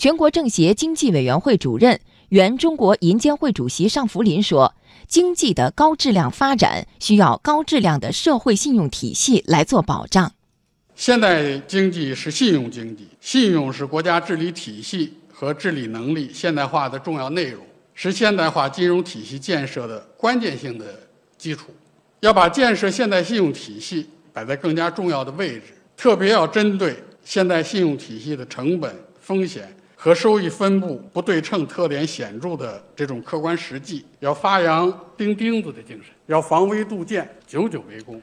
全国政协经济委员会主任、原中国银监会主席尚福林说：“经济的高质量发展需要高质量的社会信用体系来做保障。现代经济是信用经济，信用是国家治理体系和治理能力现代化的重要内容，是现代化金融体系建设的关键性的基础。要把建设现代信用体系摆在更加重要的位置，特别要针对现代信用体系的成本、风险。”和收益分布不对称特点显著的这种客观实际，要发扬钉钉子的精神，要防微杜渐，久久为功。